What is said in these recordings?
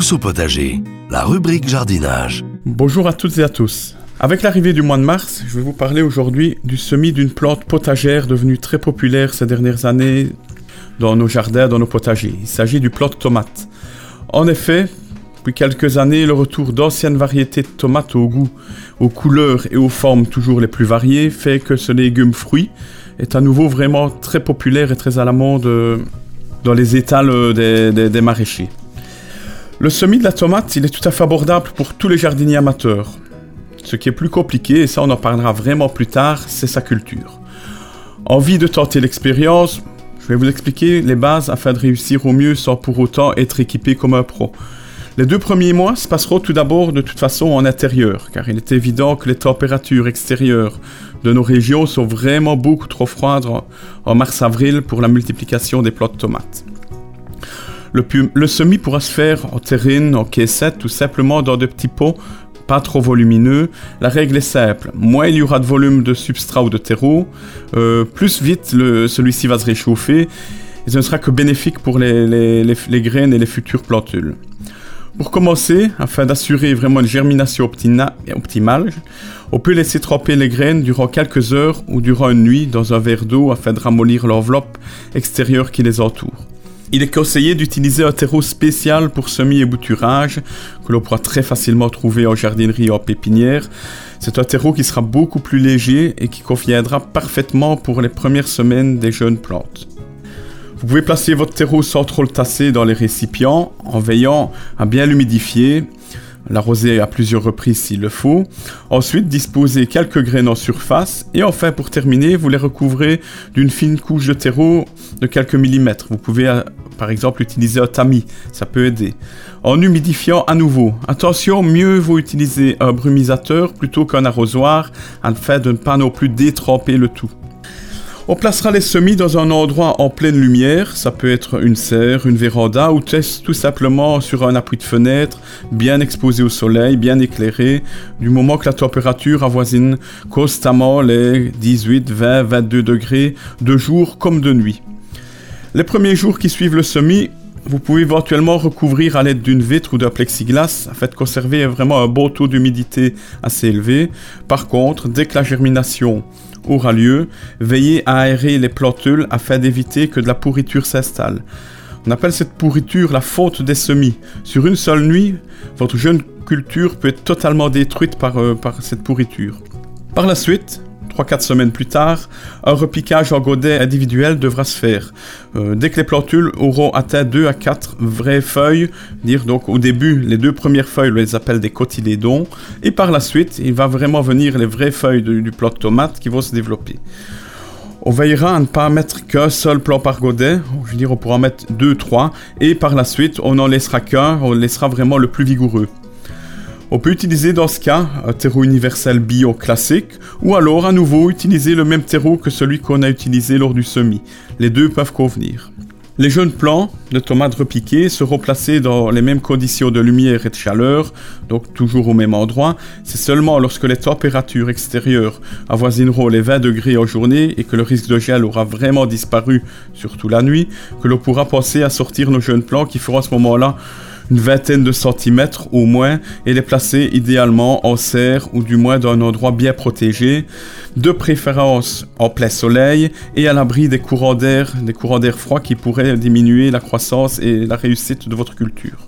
Au potager, la rubrique jardinage. Bonjour à toutes et à tous. Avec l'arrivée du mois de mars, je vais vous parler aujourd'hui du semis d'une plante potagère devenue très populaire ces dernières années dans nos jardins, dans nos potagers. Il s'agit du plant de tomate. En effet, depuis quelques années, le retour d'anciennes variétés de tomates au goût, aux couleurs et aux formes toujours les plus variées fait que ce légume fruit est à nouveau vraiment très populaire et très à la mode euh, dans les étals euh, des maraîchers. Le semis de la tomate, il est tout à fait abordable pour tous les jardiniers amateurs. Ce qui est plus compliqué, et ça on en parlera vraiment plus tard, c'est sa culture. Envie de tenter l'expérience Je vais vous expliquer les bases afin de réussir au mieux sans pour autant être équipé comme un pro. Les deux premiers mois se passeront tout d'abord de toute façon en intérieur, car il est évident que les températures extérieures de nos régions sont vraiment beaucoup trop froides en mars-avril pour la multiplication des plantes de tomates. Le, semis pourra se faire en terrine, en caissette ou simplement dans de petits pots pas trop volumineux. La règle est simple. Moins il y aura de volume de substrat ou de terreau, euh, plus vite celui-ci va se réchauffer et ce ne sera que bénéfique pour les, graines et les futures plantules. Pour commencer, afin d'assurer vraiment une germination optimale, on peut laisser tremper les graines durant quelques heures ou durant une nuit dans un verre d'eau afin de ramollir l'enveloppe extérieure qui les entoure. Il est conseillé d'utiliser un terreau spécial pour semis et bouturage, que l'on pourra très facilement trouver en jardinerie et en pépinière. C'est un terreau qui sera beaucoup plus léger et qui conviendra parfaitement pour les premières semaines des jeunes plantes. Vous pouvez placer votre terreau sans trop le tasser dans les récipients en veillant à bien l'humidifier l'arroser à plusieurs reprises s'il le faut. Ensuite, disposez quelques graines en surface. Et enfin, pour terminer, vous les recouvrez d'une fine couche de terreau de quelques millimètres. Vous pouvez par exemple utiliser un tamis, ça peut aider. En humidifiant à nouveau. Attention, mieux vaut utiliser un brumisateur plutôt qu'un arrosoir afin de ne pas non plus détremper le tout. On placera les semis dans un endroit en pleine lumière, ça peut être une serre, une véranda ou tout simplement sur un appui de fenêtre, bien exposé au soleil, bien éclairé, du moment que la température avoisine constamment les 18, 20, 22 degrés de jour comme de nuit. Les premiers jours qui suivent le semis, vous pouvez éventuellement recouvrir à l'aide d'une vitre ou d'un plexiglas afin de conserver vraiment un bon taux d'humidité assez élevé. Par contre, dès que la germination aura lieu, veillez à aérer les plantules afin d'éviter que de la pourriture s'installe. On appelle cette pourriture la faute des semis. Sur une seule nuit, votre jeune culture peut être totalement détruite par, euh, par cette pourriture. Par la suite, 3-4 semaines plus tard, un repiquage en godet individuel devra se faire. Euh, dès que les plantules auront atteint 2 à 4 vraies feuilles, dire donc au début, les deux premières feuilles, on les appelle des cotylédons, et par la suite, il va vraiment venir les vraies feuilles du plant de tomate qui vont se développer. On veillera à ne pas mettre qu'un seul plant par godet, je veux dire on pourra mettre 2-3, et par la suite on n'en laissera qu'un, on laissera vraiment le plus vigoureux. On peut utiliser dans ce cas un terreau universel bio classique ou alors à nouveau utiliser le même terreau que celui qu'on a utilisé lors du semis. Les deux peuvent convenir. Les jeunes plants de tomates repiquées seront placés dans les mêmes conditions de lumière et de chaleur, donc toujours au même endroit. C'est seulement lorsque les températures extérieures avoisineront les 20 degrés en journée et que le risque de gel aura vraiment disparu, surtout la nuit, que l'on pourra penser à sortir nos jeunes plants qui feront à ce moment-là une vingtaine de centimètres au moins et les placer idéalement en serre ou du moins dans un endroit bien protégé, de préférence en plein soleil et à l'abri des courants d'air, des courants d'air froid qui pourraient diminuer la croissance et la réussite de votre culture.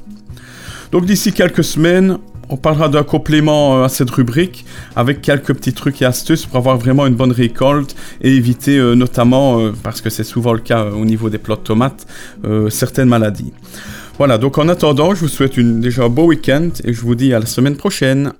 Donc d'ici quelques semaines, on parlera d'un complément euh, à cette rubrique avec quelques petits trucs et astuces pour avoir vraiment une bonne récolte et éviter euh, notamment, euh, parce que c'est souvent le cas au niveau des plots de tomates, certaines maladies. Voilà, donc en attendant, je vous souhaite une, déjà un beau week-end et je vous dis à la semaine prochaine.